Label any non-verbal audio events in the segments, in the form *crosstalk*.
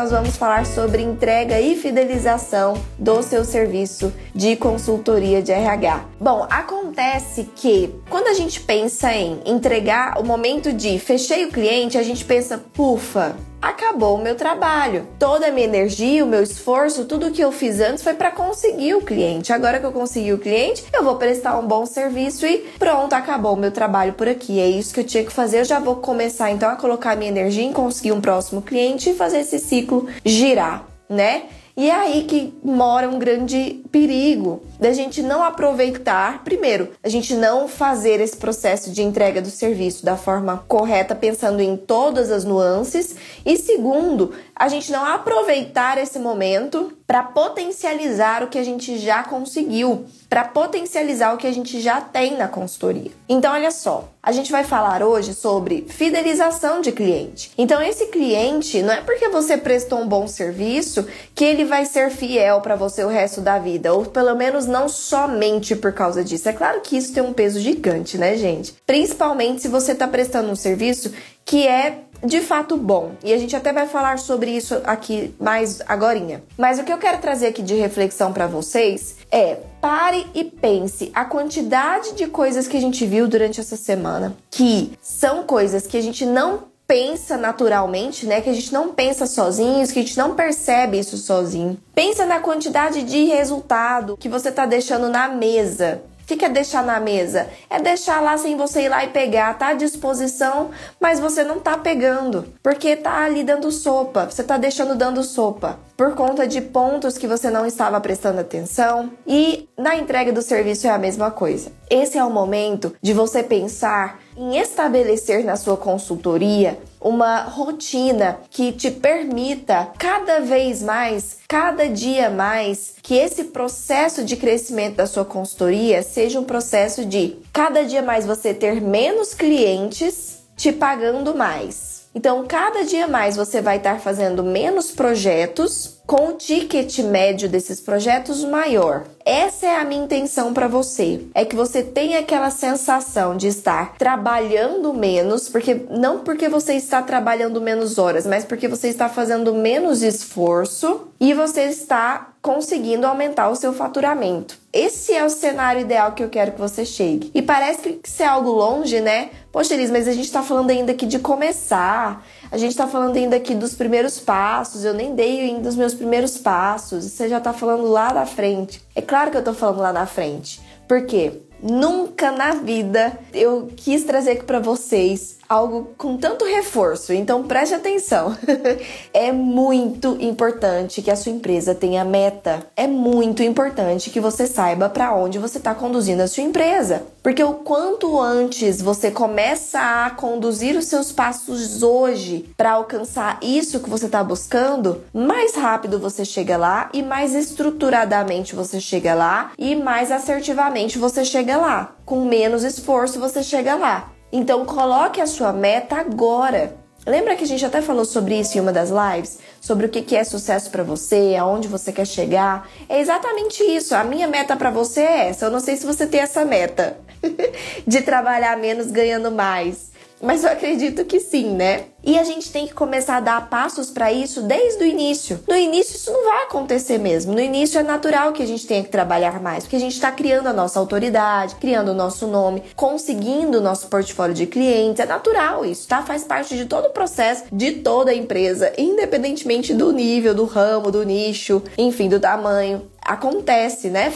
Nós vamos falar sobre entrega e fidelização do seu serviço de consultoria de RH. Bom, acontece que quando a gente pensa em entregar o momento de fechei o cliente, a gente pensa, pufa, acabou o meu trabalho. Toda a minha energia, o meu esforço, tudo que eu fiz antes foi para conseguir o cliente. Agora que eu consegui o cliente, eu vou prestar um bom serviço e pronto, acabou o meu trabalho por aqui. É isso que eu tinha que fazer. Eu já vou começar então a colocar minha energia em conseguir um próximo cliente e fazer esse ciclo girar, né? E é aí que mora um grande perigo da gente não aproveitar, primeiro, a gente não fazer esse processo de entrega do serviço da forma correta, pensando em todas as nuances, e segundo, a gente não aproveitar esse momento para potencializar o que a gente já conseguiu, para potencializar o que a gente já tem na consultoria. Então, olha só, a gente vai falar hoje sobre fidelização de cliente. Então, esse cliente não é porque você prestou um bom serviço que ele vai ser fiel para você o resto da vida, ou pelo menos não somente por causa disso. É claro que isso tem um peso gigante, né, gente? Principalmente se você está prestando um serviço que é de fato bom. E a gente até vai falar sobre isso aqui mais agorinha. Mas o que eu quero trazer aqui de reflexão para vocês é pare e pense a quantidade de coisas que a gente viu durante essa semana que são coisas que a gente não pensa naturalmente, né? Que a gente não pensa sozinhos, que a gente não percebe isso sozinho. Pensa na quantidade de resultado que você tá deixando na mesa que, que é deixar na mesa? É deixar lá sem você ir lá e pegar, tá à disposição, mas você não tá pegando, porque tá ali dando sopa, você tá deixando dando sopa por conta de pontos que você não estava prestando atenção. E na entrega do serviço é a mesma coisa. Esse é o momento de você pensar em estabelecer na sua consultoria uma rotina que te permita cada vez mais, cada dia mais, que esse processo de crescimento da sua consultoria seja um processo de cada dia mais você ter menos clientes te pagando mais. Então, cada dia mais você vai estar fazendo menos projetos com o ticket médio desses projetos maior. Essa é a minha intenção para você. É que você tenha aquela sensação de estar trabalhando menos, porque não porque você está trabalhando menos horas, mas porque você está fazendo menos esforço e você está conseguindo aumentar o seu faturamento. Esse é o cenário ideal que eu quero que você chegue. E parece que isso é algo longe, né? Poxa, Elis, mas a gente tá falando ainda aqui de começar. A gente tá falando ainda aqui dos primeiros passos. Eu nem dei ainda os meus primeiros passos. Você já tá falando lá da frente. É claro que eu tô falando lá na frente. Por quê? Nunca na vida eu quis trazer aqui para vocês algo com tanto reforço, então preste atenção. *laughs* é muito importante que a sua empresa tenha meta. É muito importante que você saiba para onde você está conduzindo a sua empresa. Porque o quanto antes você começa a conduzir os seus passos hoje para alcançar isso que você está buscando, mais rápido você chega lá e mais estruturadamente você chega lá e mais assertivamente você chega lá. Com menos esforço você chega lá. Então coloque a sua meta agora. Lembra que a gente até falou sobre isso em uma das lives? Sobre o que é sucesso para você, aonde você quer chegar? É exatamente isso. A minha meta para você é essa. Eu não sei se você tem essa meta *laughs* de trabalhar menos ganhando mais. Mas eu acredito que sim, né? E a gente tem que começar a dar passos para isso desde o início. No início isso não vai acontecer mesmo. No início é natural que a gente tenha que trabalhar mais, porque a gente está criando a nossa autoridade, criando o nosso nome, conseguindo o nosso portfólio de clientes. É natural isso, tá? Faz parte de todo o processo de toda a empresa, independentemente do nível, do ramo, do nicho, enfim, do tamanho acontece, né?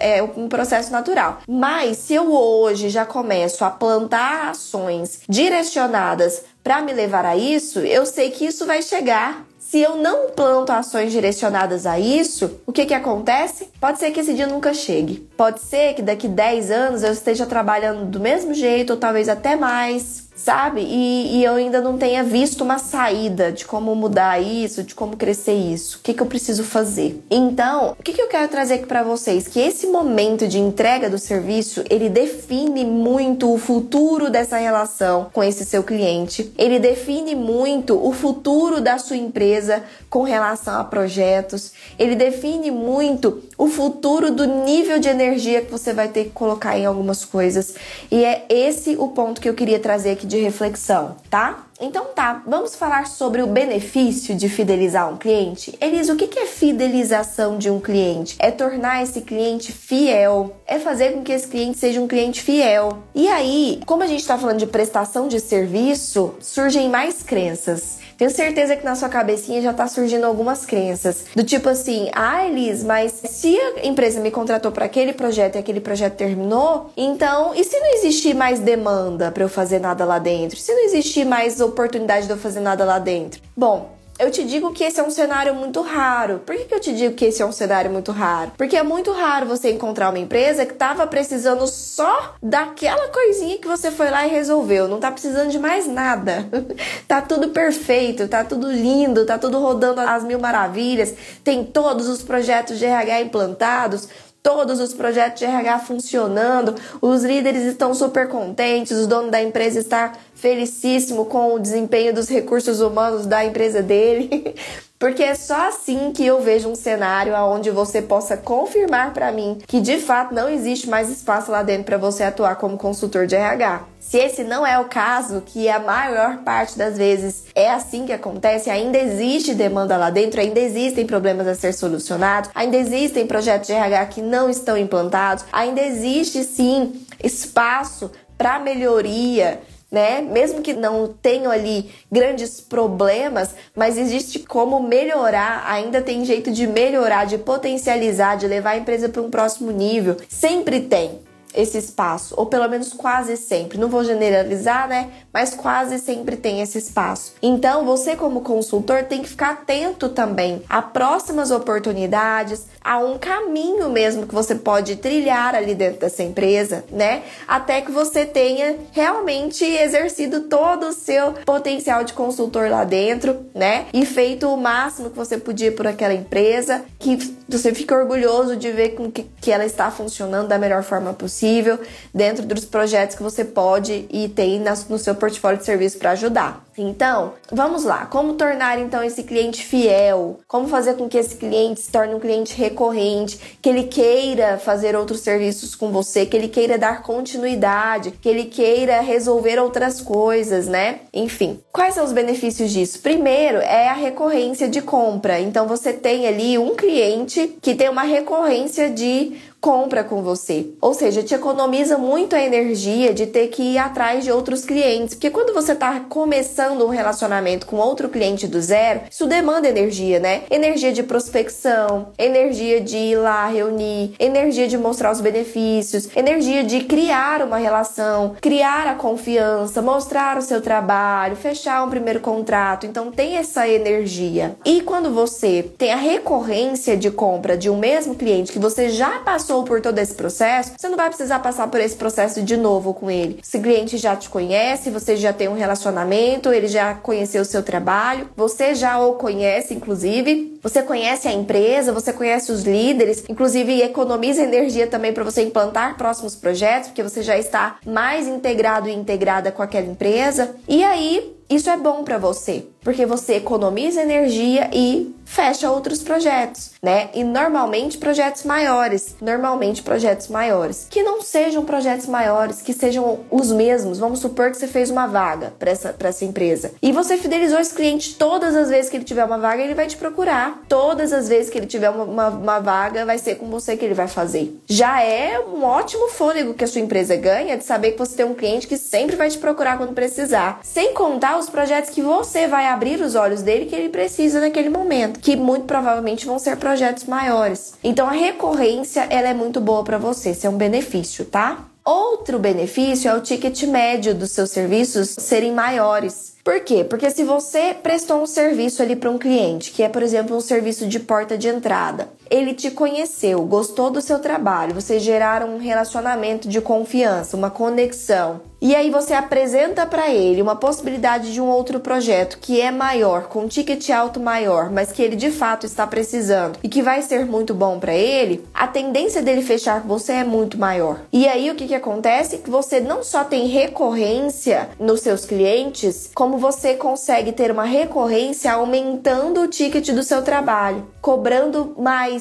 É, é um processo natural. Mas se eu hoje já começo a plantar ações direcionadas para me levar a isso, eu sei que isso vai chegar. Se eu não planto ações direcionadas a isso, o que que acontece? Pode ser que esse dia nunca chegue. Pode ser que daqui 10 anos eu esteja trabalhando do mesmo jeito ou talvez até mais sabe? E, e, eu ainda não tenha visto uma saída de como mudar isso, de como crescer isso. O que, que eu preciso fazer? Então, o que, que eu quero trazer aqui para vocês? Que esse momento de entrega do serviço, ele define muito o futuro dessa relação com esse seu cliente. Ele define muito o futuro da sua empresa com relação a projetos. Ele define muito o futuro do nível de energia que você vai ter que colocar em algumas coisas. E é esse o ponto que eu queria trazer aqui de reflexão, tá? Então tá, vamos falar sobre o benefício de fidelizar um cliente? Elisa, o que é fidelização de um cliente? É tornar esse cliente fiel, é fazer com que esse cliente seja um cliente fiel. E aí, como a gente está falando de prestação de serviço, surgem mais crenças. Tenho certeza que na sua cabecinha já tá surgindo algumas crenças. Do tipo assim, ah, Elis, mas se a empresa me contratou para aquele projeto e aquele projeto terminou, então, e se não existir mais demanda para eu fazer nada lá dentro? Se não existir mais oportunidade de eu fazer nada lá dentro? Bom, eu te digo que esse é um cenário muito raro. Por que, que eu te digo que esse é um cenário muito raro? Porque é muito raro você encontrar uma empresa que estava precisando só daquela coisinha que você foi lá e resolveu. Não tá precisando de mais nada. *laughs* tá tudo perfeito, tá tudo lindo, tá tudo rodando às mil maravilhas. Tem todos os projetos de RH implantados, todos os projetos de RH funcionando, os líderes estão super contentes, o dono da empresa está felicíssimo com o desempenho dos recursos humanos da empresa dele. *laughs* Porque é só assim que eu vejo um cenário onde você possa confirmar para mim que de fato não existe mais espaço lá dentro para você atuar como consultor de RH. Se esse não é o caso, que a maior parte das vezes é assim que acontece, ainda existe demanda lá dentro, ainda existem problemas a ser solucionados, ainda existem projetos de RH que não estão implantados, ainda existe sim espaço para melhoria né? Mesmo que não tenham ali grandes problemas, mas existe como melhorar, ainda tem jeito de melhorar, de potencializar, de levar a empresa para um próximo nível. Sempre tem esse espaço, ou pelo menos quase sempre. Não vou generalizar, né? Mas quase sempre tem esse espaço. Então, você como consultor tem que ficar atento também a próximas oportunidades, a um caminho mesmo que você pode trilhar ali dentro dessa empresa, né? Até que você tenha realmente exercido todo o seu potencial de consultor lá dentro, né? E feito o máximo que você podia por aquela empresa, que você fica orgulhoso de ver com que, que ela está funcionando da melhor forma possível dentro dos projetos que você pode e tem no seu de serviço para ajudar. Então, vamos lá. Como tornar então esse cliente fiel? Como fazer com que esse cliente se torne um cliente recorrente, que ele queira fazer outros serviços com você, que ele queira dar continuidade, que ele queira resolver outras coisas, né? Enfim, quais são os benefícios disso? Primeiro é a recorrência de compra. Então você tem ali um cliente que tem uma recorrência de compra com você. Ou seja, te economiza muito a energia de ter que ir atrás de outros clientes. Porque quando você está começando um relacionamento com outro cliente do zero, isso demanda energia, né? Energia de prospecção, energia de ir lá reunir, energia de mostrar os benefícios, energia de criar uma relação, criar a confiança, mostrar o seu trabalho, fechar um primeiro contrato. Então tem essa energia. E quando você tem a recorrência de compra de um mesmo cliente que você já passou passou por todo esse processo, você não vai precisar passar por esse processo de novo com ele. Esse cliente já te conhece, você já tem um relacionamento, ele já conheceu o seu trabalho, você já o conhece, inclusive, você conhece a empresa, você conhece os líderes, inclusive economiza energia também para você implantar próximos projetos, porque você já está mais integrado e integrada com aquela empresa. E aí, isso é bom para você, porque você economiza energia e fecha outros projetos, né? E normalmente projetos maiores, normalmente projetos maiores, que não sejam projetos maiores, que sejam os mesmos. Vamos supor que você fez uma vaga para essa, pra essa empresa e você fidelizou esse cliente todas as vezes que ele tiver uma vaga, ele vai te procurar. Todas as vezes que ele tiver uma, uma, uma vaga, vai ser com você que ele vai fazer. Já é um ótimo fôlego que a sua empresa ganha de saber que você tem um cliente que sempre vai te procurar quando precisar, sem contar os projetos que você vai abrir os olhos dele que ele precisa naquele momento que muito provavelmente vão ser projetos maiores. Então a recorrência ela é muito boa para você, isso é um benefício, tá? Outro benefício é o ticket médio dos seus serviços serem maiores. Por quê? Porque se você prestou um serviço ali para um cliente, que é, por exemplo, um serviço de porta de entrada, ele te conheceu, gostou do seu trabalho, vocês geraram um relacionamento de confiança, uma conexão. E aí você apresenta para ele uma possibilidade de um outro projeto que é maior, com ticket alto maior, mas que ele de fato está precisando e que vai ser muito bom para ele, a tendência dele fechar com você é muito maior. E aí o que que acontece? Que você não só tem recorrência nos seus clientes, como você consegue ter uma recorrência aumentando o ticket do seu trabalho, cobrando mais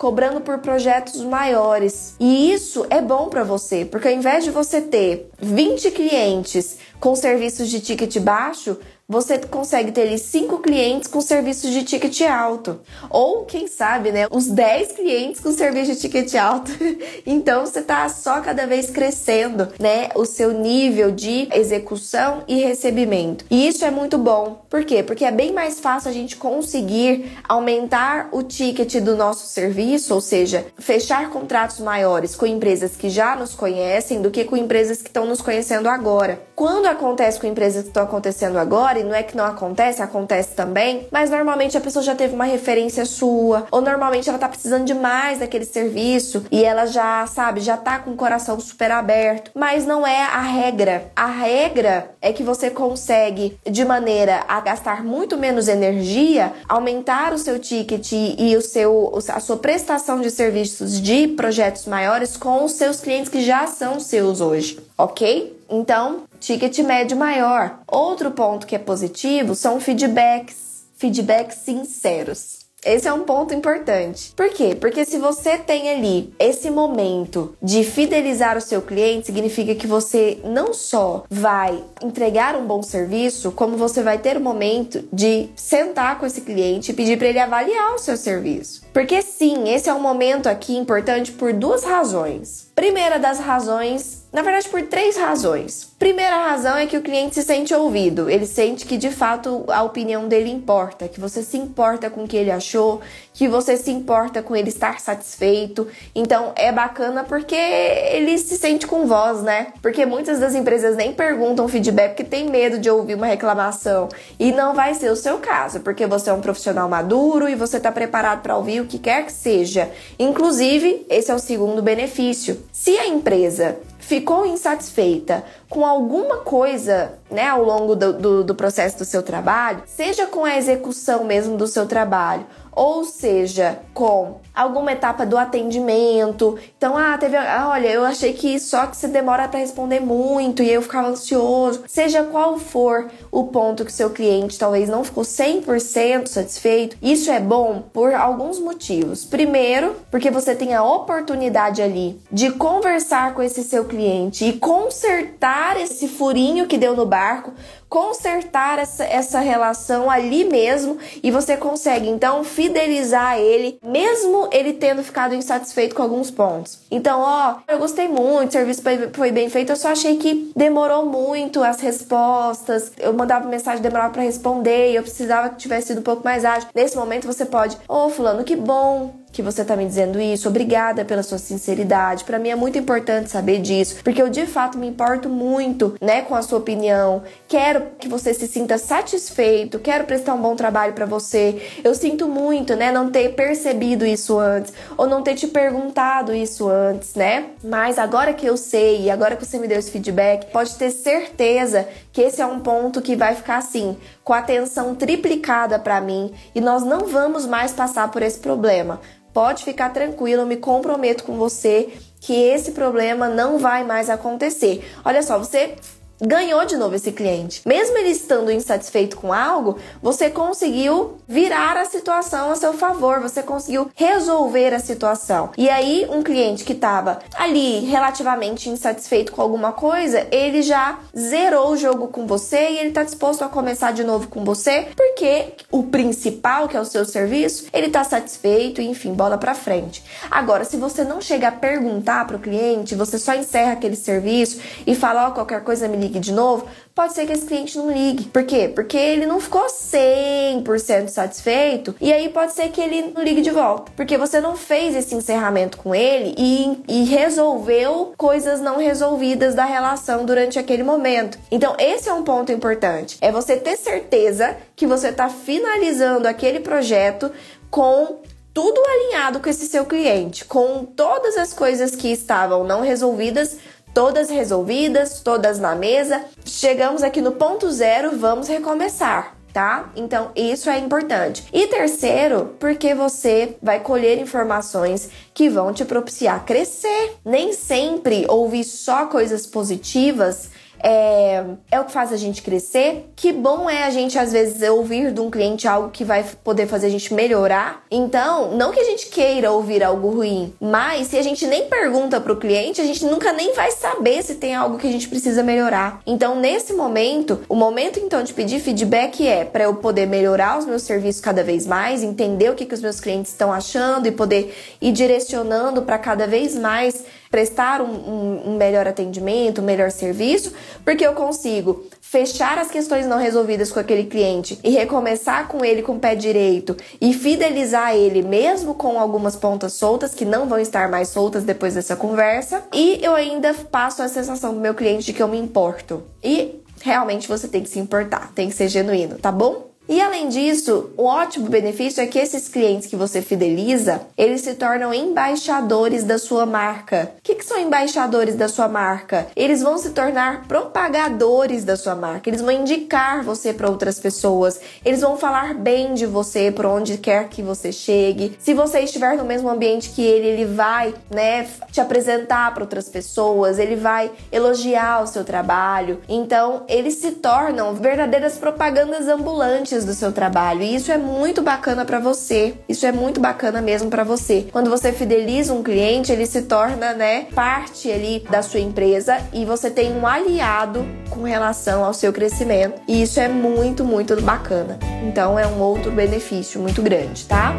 cobrando por projetos maiores. E isso é bom para você, porque ao invés de você ter 20 clientes com serviços de ticket baixo, você consegue ter ali 5 clientes com serviços de ticket alto. Ou, quem sabe, né, os 10 clientes com serviço de ticket alto. *laughs* então, você tá só cada vez crescendo, né, o seu nível de execução e recebimento. E isso é muito bom. Por quê? Porque é bem mais fácil a gente conseguir aumentar o ticket do nosso serviço, ou seja, fechar contratos maiores com empresas que já nos conhecem do que com empresas que estão nos conhecendo agora. Quando acontece com empresas que estão acontecendo agora, e não é que não acontece, acontece também, mas normalmente a pessoa já teve uma referência sua, ou normalmente ela tá precisando de mais daquele serviço e ela já, sabe, já tá com o coração super aberto, mas não é a regra. A regra é que você consegue, de maneira a gastar muito menos energia, aumentar o seu ticket e o seu, a sua prestação de serviços de projetos maiores com os seus clientes que já são seus hoje, ok? Então, ticket médio maior. Outro ponto que é positivo são feedbacks, feedbacks sinceros. Esse é um ponto importante. Por quê? Porque se você tem ali esse momento de fidelizar o seu cliente, significa que você não só vai entregar um bom serviço, como você vai ter o momento de sentar com esse cliente e pedir para ele avaliar o seu serviço. Porque sim, esse é um momento aqui importante por duas razões. Primeira das razões na verdade, por três razões. Primeira razão é que o cliente se sente ouvido, ele sente que de fato a opinião dele importa, que você se importa com o que ele achou, que você se importa com ele estar satisfeito. Então é bacana porque ele se sente com voz, né? Porque muitas das empresas nem perguntam feedback porque tem medo de ouvir uma reclamação. E não vai ser o seu caso, porque você é um profissional maduro e você está preparado para ouvir o que quer que seja. Inclusive, esse é o segundo benefício. Se a empresa ficou insatisfeita com alguma coisa né, ao longo do, do, do, processo do seu trabalho, seja com a execução mesmo do seu trabalho, ou seja, com alguma etapa do atendimento. Então, ah, teve, ah, olha, eu achei que só que você demora para responder muito e eu ficava ansioso. Seja qual for o ponto que seu cliente talvez não ficou 100% satisfeito, isso é bom por alguns motivos. Primeiro, porque você tem a oportunidade ali de conversar com esse seu cliente e consertar esse furinho que deu no barco, consertar essa, essa relação ali mesmo e você consegue então fidelizar ele, mesmo ele tendo ficado insatisfeito com alguns pontos. Então, ó, eu gostei muito, o serviço foi bem feito, eu só achei que demorou muito as respostas, eu mandava mensagem, demorava para responder, eu precisava que tivesse sido um pouco mais ágil. Nesse momento você pode, ô, oh, fulano, que bom, que você tá me dizendo isso. Obrigada pela sua sinceridade. Para mim é muito importante saber disso, porque eu de fato me importo muito, né, com a sua opinião. Quero que você se sinta satisfeito, quero prestar um bom trabalho para você. Eu sinto muito, né, não ter percebido isso antes ou não ter te perguntado isso antes, né? Mas agora que eu sei e agora que você me deu esse feedback, pode ter certeza que esse é um ponto que vai ficar assim, com atenção triplicada para mim e nós não vamos mais passar por esse problema. Pode ficar tranquilo, eu me comprometo com você que esse problema não vai mais acontecer. Olha só, você ganhou de novo esse cliente. Mesmo ele estando insatisfeito com algo, você conseguiu virar a situação a seu favor, você conseguiu resolver a situação. E aí, um cliente que estava ali relativamente insatisfeito com alguma coisa, ele já zerou o jogo com você e ele está disposto a começar de novo com você, porque o principal, que é o seu serviço, ele está satisfeito enfim, bola para frente. Agora, se você não chega a perguntar para o cliente, você só encerra aquele serviço e fala, ó, oh, qualquer coisa me ligue de novo, pode ser que esse cliente não ligue. Por quê? Porque ele não ficou 100% satisfeito e aí pode ser que ele não ligue de volta. Porque você não fez esse encerramento com ele e, e resolveu coisas não resolvidas da relação durante aquele momento. Então, esse é um ponto importante. É você ter certeza que você está finalizando aquele projeto com tudo alinhado com esse seu cliente, com todas as coisas que estavam não resolvidas, todas resolvidas, todas na mesa. Chegamos aqui no ponto zero, vamos recomeçar tá? Então, isso é importante. E terceiro, porque você vai colher informações que vão te propiciar crescer. Nem sempre ouvir só coisas positivas é, é o que faz a gente crescer. Que bom é a gente, às vezes, ouvir de um cliente algo que vai poder fazer a gente melhorar. Então, não que a gente queira ouvir algo ruim, mas se a gente nem pergunta pro cliente, a gente nunca nem vai saber se tem algo que a gente precisa melhorar. Então, nesse momento, o momento então de pedir feedback é para eu poder melhorar os meus serviços cada vez mais, entender o que, que os meus clientes estão achando e poder ir direcionando para cada vez mais prestar um, um, um melhor atendimento, um melhor serviço, porque eu consigo fechar as questões não resolvidas com aquele cliente e recomeçar com ele com o pé direito e fidelizar ele mesmo com algumas pontas soltas que não vão estar mais soltas depois dessa conversa e eu ainda passo a sensação do meu cliente de que eu me importo. E realmente você tem que se importar, tem que ser genuíno, tá bom? E além disso, um ótimo benefício é que esses clientes que você fideliza, eles se tornam embaixadores da sua marca. O que, que são embaixadores da sua marca? Eles vão se tornar propagadores da sua marca. Eles vão indicar você para outras pessoas. Eles vão falar bem de você por onde quer que você chegue. Se você estiver no mesmo ambiente que ele, ele vai, né, te apresentar para outras pessoas. Ele vai elogiar o seu trabalho. Então, eles se tornam verdadeiras propagandas ambulantes do seu trabalho. E isso é muito bacana para você. Isso é muito bacana mesmo para você. Quando você fideliza um cliente, ele se torna, né, parte ali da sua empresa e você tem um aliado com relação ao seu crescimento. E isso é muito, muito bacana. Então é um outro benefício muito grande, tá?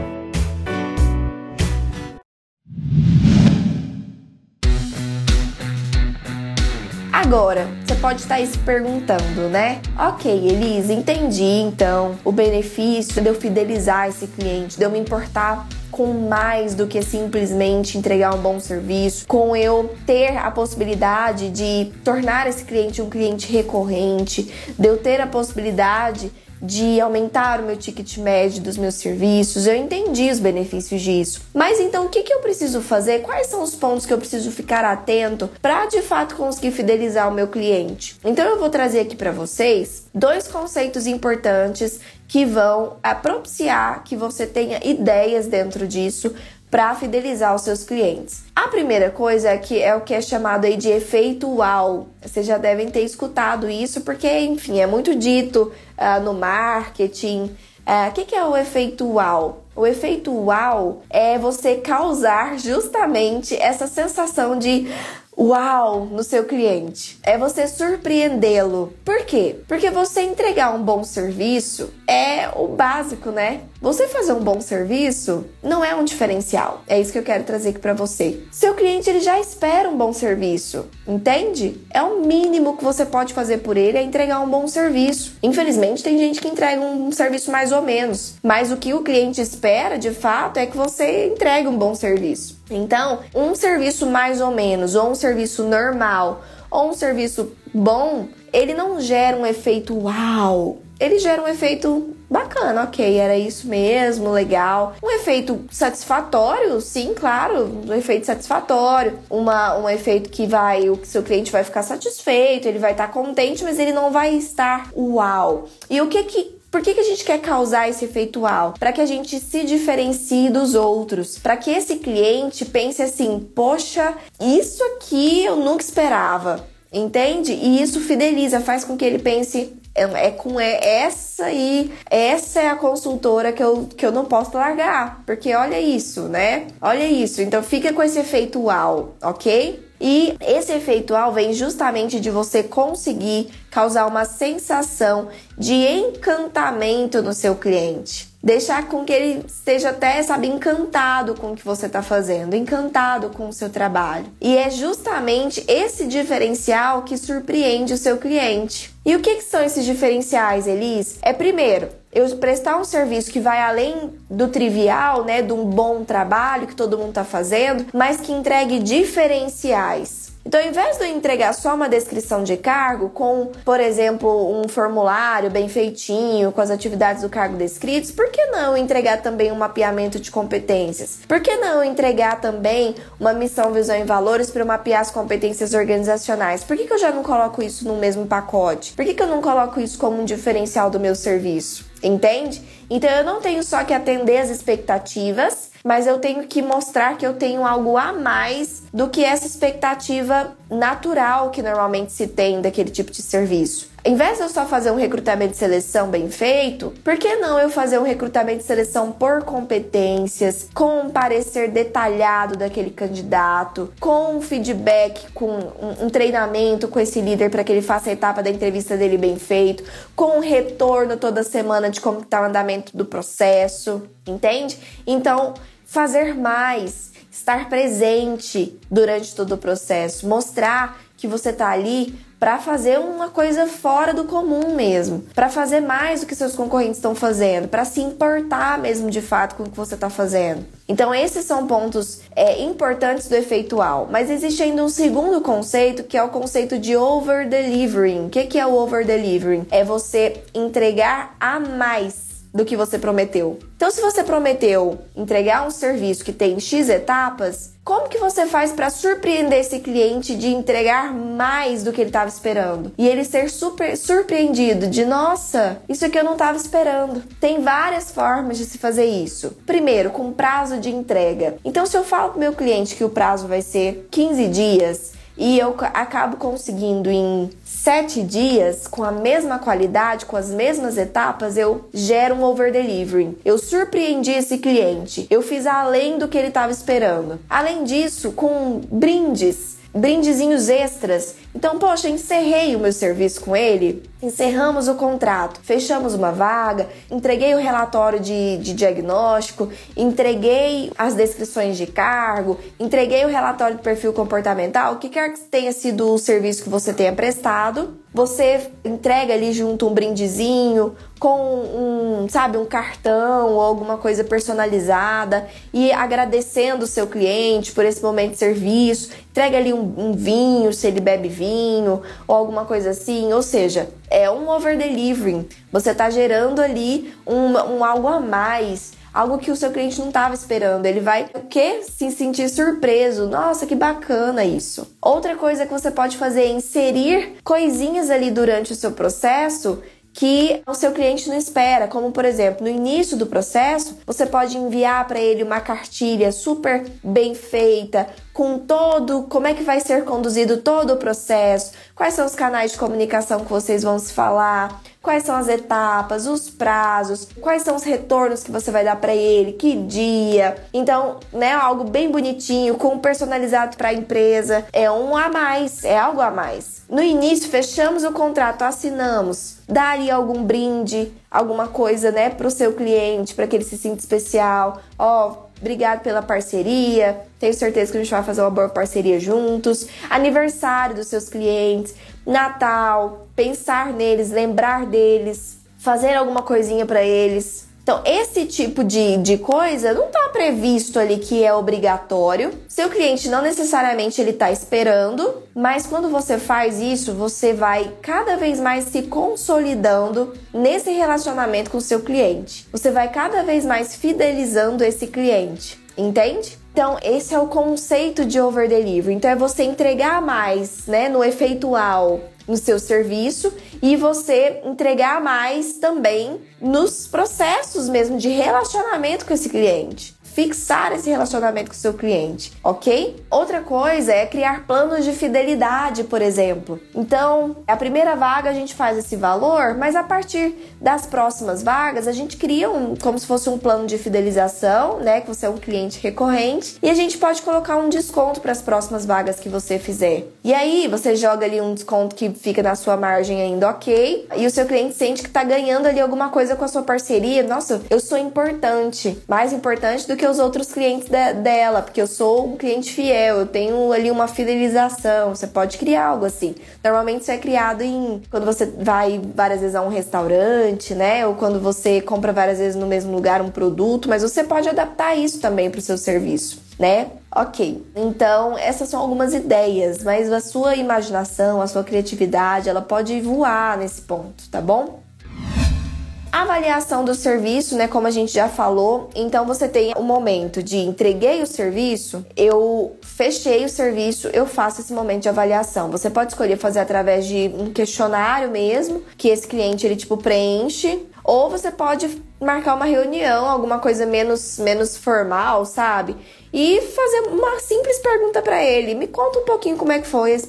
Agora, você pode estar se perguntando, né? Ok, Elisa, entendi então o benefício de eu fidelizar esse cliente, de eu me importar com mais do que simplesmente entregar um bom serviço, com eu ter a possibilidade de tornar esse cliente um cliente recorrente, de eu ter a possibilidade de aumentar o meu ticket médio dos meus serviços, eu entendi os benefícios disso. Mas então o que, que eu preciso fazer? Quais são os pontos que eu preciso ficar atento para de fato conseguir fidelizar o meu cliente? Então eu vou trazer aqui para vocês dois conceitos importantes que vão propiciar que você tenha ideias dentro disso para fidelizar os seus clientes. A primeira coisa é que é o que é chamado aí de efeito wow. Vocês já devem ter escutado isso porque, enfim, é muito dito uh, no marketing. Ah, o uh, que, que é o efeito wow? O efeito wow é você causar justamente essa sensação de uau no seu cliente. É você surpreendê-lo. Por quê? Porque você entregar um bom serviço é o básico, né? Você fazer um bom serviço não é um diferencial. É isso que eu quero trazer aqui para você. Seu cliente ele já espera um bom serviço, entende? É o mínimo que você pode fazer por ele é entregar um bom serviço. Infelizmente tem gente que entrega um serviço mais ou menos, mas o que o cliente espera de fato é que você entregue um bom serviço. Então, um serviço mais ou menos, ou um serviço normal, ou um serviço bom, ele não gera um efeito uau. Ele gera um efeito bacana, ok, era isso mesmo, legal. Um efeito satisfatório, sim, claro, um efeito satisfatório. Uma, um efeito que vai, o seu cliente vai ficar satisfeito, ele vai estar contente, mas ele não vai estar uau. E o que que por que, que a gente quer causar esse efeito uau? Para que a gente se diferencie dos outros, para que esse cliente pense assim: poxa, isso aqui eu nunca esperava, entende? E isso fideliza, faz com que ele pense: é, é com essa aí, essa é a consultora que eu, que eu não posso largar, porque olha isso, né? Olha isso. Então fica com esse efeito uau, ok? E esse efeito uau vem justamente de você conseguir causar uma sensação de encantamento no seu cliente. Deixar com que ele esteja até, sabe, encantado com o que você está fazendo, encantado com o seu trabalho. E é justamente esse diferencial que surpreende o seu cliente. E o que, que são esses diferenciais, Elis? É primeiro, eu prestar um serviço que vai além do trivial, né, de um bom trabalho que todo mundo está fazendo, mas que entregue diferenciais. Então, ao invés de eu entregar só uma descrição de cargo com, por exemplo, um formulário bem feitinho com as atividades do cargo descritos, por que não entregar também um mapeamento de competências? Por que não entregar também uma missão, visão e valores para mapear as competências organizacionais? Por que, que eu já não coloco isso no mesmo pacote? Por que, que eu não coloco isso como um diferencial do meu serviço? Entende? Então eu não tenho só que atender as expectativas mas eu tenho que mostrar que eu tenho algo a mais do que essa expectativa natural que normalmente se tem daquele tipo de serviço. Em vez de eu só fazer um recrutamento de seleção bem feito, por que não eu fazer um recrutamento de seleção por competências, com um parecer detalhado daquele candidato, com um feedback, com um, treinamento com esse líder para que ele faça a etapa da entrevista dele bem feito, com um retorno toda semana de como está o andamento do processo, entende? Então, fazer mais, estar presente durante todo o processo, mostrar que você está ali para fazer uma coisa fora do comum mesmo, para fazer mais do que seus concorrentes estão fazendo, para se importar mesmo de fato com o que você está fazendo. Então esses são pontos é, importantes do efeitual, mas existe ainda um segundo conceito que é o conceito de over delivering. O que, que é o over delivering? É você entregar a mais do que você prometeu. Então, se você prometeu entregar um serviço que tem X etapas, como que você faz para surpreender esse cliente de entregar mais do que ele estava esperando? E ele ser super surpreendido de, nossa, isso aqui eu não estava esperando. Tem várias formas de se fazer isso. Primeiro, com prazo de entrega. Então, se eu falo pro meu cliente que o prazo vai ser 15 dias, e eu acabo conseguindo em sete dias, com a mesma qualidade, com as mesmas etapas, eu gero um over delivery. Eu surpreendi esse cliente, eu fiz além do que ele estava esperando. Além disso, com brindes brindezinhos extras. Então, poxa, encerrei o meu serviço com ele, encerramos o contrato, fechamos uma vaga, entreguei o relatório de, de diagnóstico, entreguei as descrições de cargo, entreguei o relatório de perfil comportamental, o que quer que tenha sido o serviço que você tenha prestado, você entrega ali junto um brindezinho com um, sabe, um cartão ou alguma coisa personalizada e agradecendo o seu cliente por esse momento de serviço. Entrega ali um, um vinho, se ele bebe vinho ou alguma coisa assim. Ou seja, é um over delivering. Você está gerando ali um, um algo a mais algo que o seu cliente não estava esperando. Ele vai o quê? Se sentir surpreso. Nossa, que bacana isso. Outra coisa que você pode fazer é inserir coisinhas ali durante o seu processo que o seu cliente não espera, como por exemplo, no início do processo, você pode enviar para ele uma cartilha super bem feita, com todo como é que vai ser conduzido todo o processo, quais são os canais de comunicação que vocês vão se falar, quais são as etapas, os prazos, quais são os retornos que você vai dar para ele, que dia. Então, né, algo bem bonitinho, com personalizado para a empresa, é um a mais, é algo a mais. No início, fechamos o contrato, assinamos, ali algum brinde, alguma coisa, né, para o seu cliente, para que ele se sinta especial. Ó, oh, Obrigado pela parceria. Tenho certeza que a gente vai fazer uma boa parceria juntos. Aniversário dos seus clientes, Natal, pensar neles, lembrar deles, fazer alguma coisinha para eles. Então, esse tipo de, de coisa não está previsto ali que é obrigatório. Seu cliente não necessariamente ele está esperando, mas quando você faz isso, você vai cada vez mais se consolidando nesse relacionamento com o seu cliente. Você vai cada vez mais fidelizando esse cliente, entende? Então, esse é o conceito de over delivery. Então, é você entregar mais, né, no efeitual no seu serviço e você entregar mais também nos processos mesmo de relacionamento com esse cliente fixar esse relacionamento com o seu cliente, ok? Outra coisa é criar planos de fidelidade, por exemplo. Então, a primeira vaga a gente faz esse valor, mas a partir das próximas vagas a gente cria um, como se fosse um plano de fidelização, né? Que você é um cliente recorrente e a gente pode colocar um desconto para as próximas vagas que você fizer. E aí você joga ali um desconto que fica na sua margem ainda ok, e o seu cliente sente que está ganhando ali alguma coisa com a sua parceria. Nossa, eu sou importante, mais importante do que os outros clientes de, dela, porque eu sou um cliente fiel, eu tenho ali uma fidelização. Você pode criar algo assim. Normalmente isso é criado em quando você vai várias vezes a um restaurante, né? Ou quando você compra várias vezes no mesmo lugar um produto, mas você pode adaptar isso também para o seu serviço. né? Ok, então essas são algumas ideias, mas a sua imaginação, a sua criatividade, ela pode voar nesse ponto, tá bom? Avaliação do serviço, né? Como a gente já falou, então você tem o momento de entreguei o serviço, eu fechei o serviço, eu faço esse momento de avaliação. Você pode escolher fazer através de um questionário mesmo, que esse cliente ele tipo preenche, ou você pode marcar uma reunião, alguma coisa menos menos formal, sabe? E fazer uma simples pergunta para ele. Me conta um pouquinho como é que foi esse,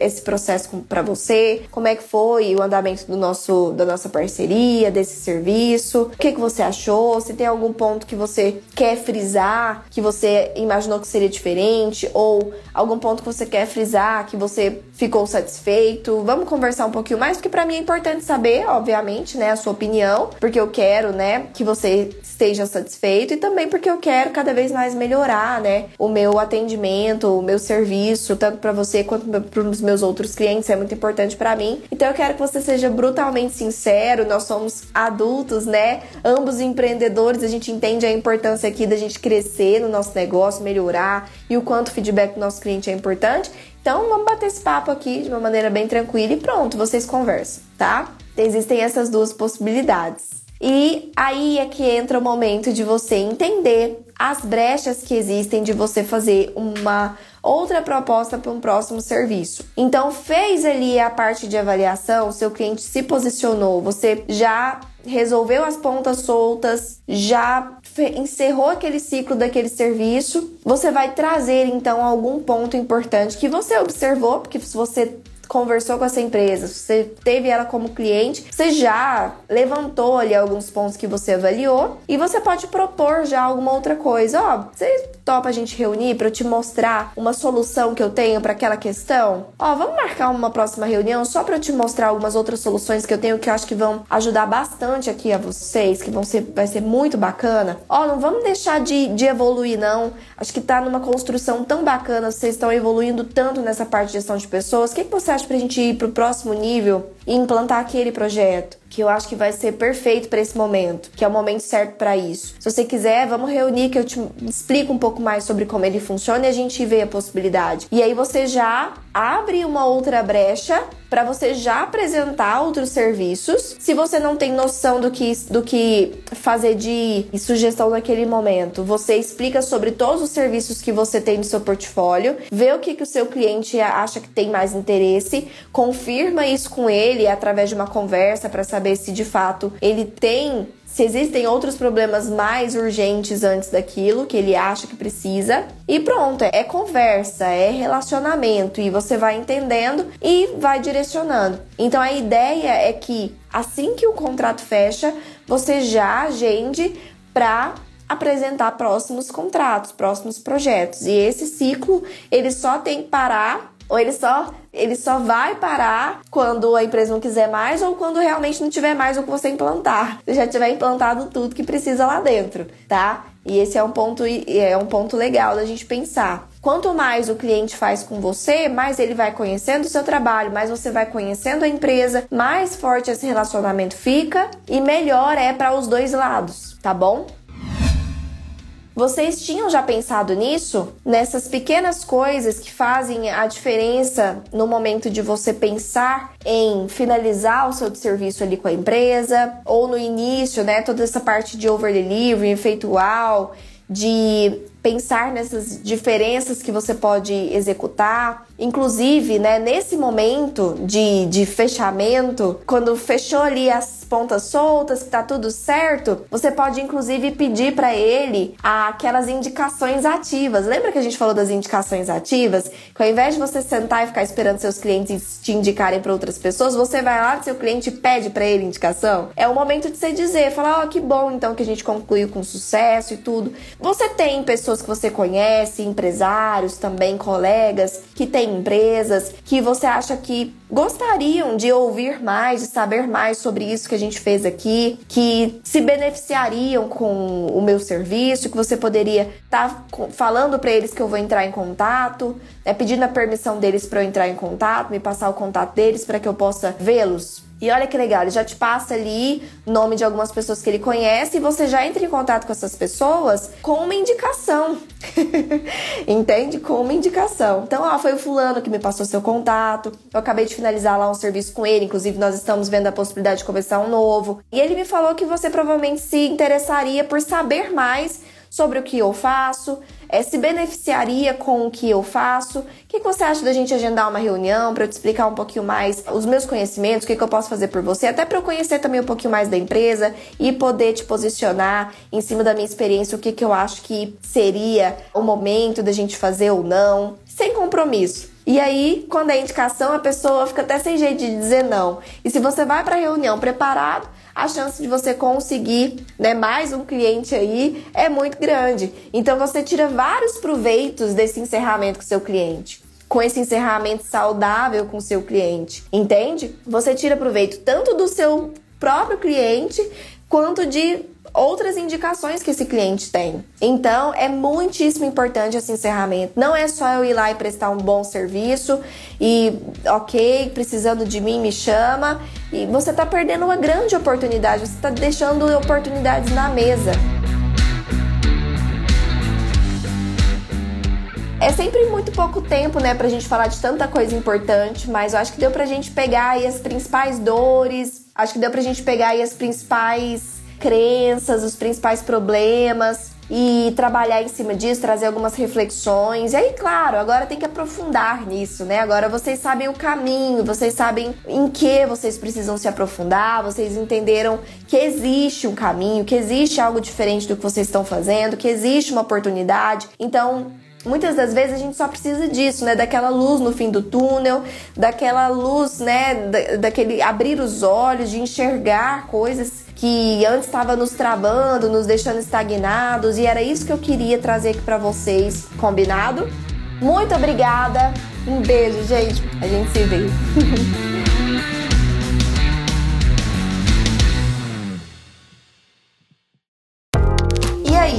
esse processo para você, como é que foi o andamento do nosso, da nossa parceria, desse serviço, o que, que você achou, se tem algum ponto que você quer frisar, que você imaginou que seria diferente, ou algum ponto que você quer frisar, que você ficou satisfeito. Vamos conversar um pouquinho mais, porque para mim é importante saber, obviamente, né, a sua opinião, porque eu quero, né, que você esteja satisfeito. E também porque eu quero cada vez mais melhorar, né, o meu atendimento, o meu serviço, tanto para você quanto para os meus outros clientes, é muito importante para mim. Então eu quero que você seja brutalmente sincero. Nós somos adultos, né? Ambos empreendedores, a gente entende a importância aqui da gente crescer no nosso negócio, melhorar e o quanto o feedback do nosso cliente é importante. Então vamos bater esse papo aqui de uma maneira bem tranquila e pronto, vocês conversam, tá? Existem essas duas possibilidades. E aí é que entra o momento de você entender as brechas que existem de você fazer uma outra proposta para um próximo serviço. Então, fez ali a parte de avaliação, seu cliente se posicionou, você já resolveu as pontas soltas, já encerrou aquele ciclo daquele serviço, você vai trazer então algum ponto importante que você observou, porque se você conversou com essa empresa, você teve ela como cliente, você já levantou ali alguns pontos que você avaliou e você pode propor já alguma outra coisa. Ó, oh, você topa a gente reunir para eu te mostrar uma solução que eu tenho para aquela questão? Ó, oh, vamos marcar uma próxima reunião só para eu te mostrar algumas outras soluções que eu tenho que eu acho que vão ajudar bastante aqui a vocês, que vão ser vai ser muito bacana. Ó, oh, não vamos deixar de, de evoluir não. Acho que tá numa construção tão bacana, vocês estão evoluindo tanto nessa parte de gestão de pessoas. O que, que você acha pra gente ir pro próximo nível e implantar aquele projeto? que eu acho que vai ser perfeito para esse momento, que é o momento certo para isso. Se você quiser, vamos reunir que eu te explico um pouco mais sobre como ele funciona e a gente vê a possibilidade. E aí você já abre uma outra brecha para você já apresentar outros serviços. Se você não tem noção do que, do que fazer de sugestão naquele momento, você explica sobre todos os serviços que você tem no seu portfólio, vê o que, que o seu cliente acha que tem mais interesse, confirma isso com ele através de uma conversa para saber se de fato ele tem se existem outros problemas mais urgentes antes daquilo que ele acha que precisa. E pronto, é conversa, é relacionamento e você vai entendendo e vai direcionando. Então a ideia é que assim que o contrato fecha, você já agende para apresentar próximos contratos, próximos projetos. E esse ciclo, ele só tem que parar ou ele só ele só vai parar quando a empresa não quiser mais ou quando realmente não tiver mais o que você implantar. Você já tiver implantado tudo que precisa lá dentro, tá? E esse é um ponto é um ponto legal da gente pensar. Quanto mais o cliente faz com você, mais ele vai conhecendo o seu trabalho, mais você vai conhecendo a empresa, mais forte esse relacionamento fica e melhor é para os dois lados, tá bom? Vocês tinham já pensado nisso? Nessas pequenas coisas que fazem a diferença no momento de você pensar em finalizar o seu serviço ali com a empresa ou no início, né? Toda essa parte de over delivery, efeitual, de pensar nessas diferenças que você pode executar. Inclusive, né, nesse momento de, de fechamento, quando fechou ali as pontas soltas, que tá tudo certo, você pode inclusive pedir para ele aquelas indicações ativas. Lembra que a gente falou das indicações ativas? Que ao invés de você sentar e ficar esperando seus clientes te indicarem para outras pessoas, você vai lá seu cliente pede para ele indicação. É o momento de você dizer, falar, ó, oh, que bom então que a gente concluiu com sucesso e tudo. Você tem pessoas que você conhece, empresários também, colegas que têm empresas, que você acha que gostariam de ouvir mais, de saber mais sobre isso que a gente fez aqui, que se beneficiariam com o meu serviço, que você poderia estar tá falando para eles que eu vou entrar em contato, né, pedindo a permissão deles para eu entrar em contato, me passar o contato deles para que eu possa vê-los E olha que legal, ele já te passa ali nome de algumas pessoas que ele conhece e você já entra em contato com essas pessoas com uma indicação. *laughs* Entende? Com uma indicação. Então, ó, foi o fulano que me passou seu contato. Eu acabei de finalizar lá um serviço com ele, inclusive nós estamos vendo a possibilidade de começar um novo. E ele me falou que você provavelmente se interessaria por saber mais sobre o que eu faço, é, se beneficiaria com o que eu faço. O que, que você acha da gente agendar uma reunião para eu te explicar um pouquinho mais os meus conhecimentos, o que, que eu posso fazer por você, até para eu conhecer também um pouquinho mais da empresa e poder te posicionar em cima da minha experiência, o que, que eu acho que seria o momento da gente fazer ou não, sem compromisso. E aí, quando é indicação, a pessoa fica até sem jeito de dizer não. E se você vai para a reunião preparado, a chance de você conseguir né, mais um cliente aí é muito grande. Então você tira vários proveitos desse encerramento com seu cliente com esse encerramento saudável com seu cliente, entende? Você tira proveito tanto do seu próprio cliente quanto de outras indicações que esse cliente tem. Então, é muitíssimo importante esse encerramento. Não é só eu ir lá e prestar um bom serviço e, ok, precisando de mim, me chama. E você está perdendo uma grande oportunidade, você está deixando oportunidades na mesa. É sempre muito pouco tempo, né, pra gente falar de tanta coisa importante, mas eu acho que deu pra gente pegar aí as principais dores, acho que deu pra gente pegar aí as principais crenças, os principais problemas e trabalhar em cima disso, trazer algumas reflexões. E aí, claro, agora tem que aprofundar nisso, né? Agora vocês sabem o caminho, vocês sabem em que vocês precisam se aprofundar, vocês entenderam que existe um caminho, que existe algo diferente do que vocês estão fazendo, que existe uma oportunidade. Então, Muitas das vezes a gente só precisa disso, né? Daquela luz no fim do túnel, daquela luz, né? Da, daquele abrir os olhos, de enxergar coisas que antes estava nos travando, nos deixando estagnados, e era isso que eu queria trazer aqui para vocês, combinado? Muito obrigada, um beijo, gente. A gente se vê. *laughs*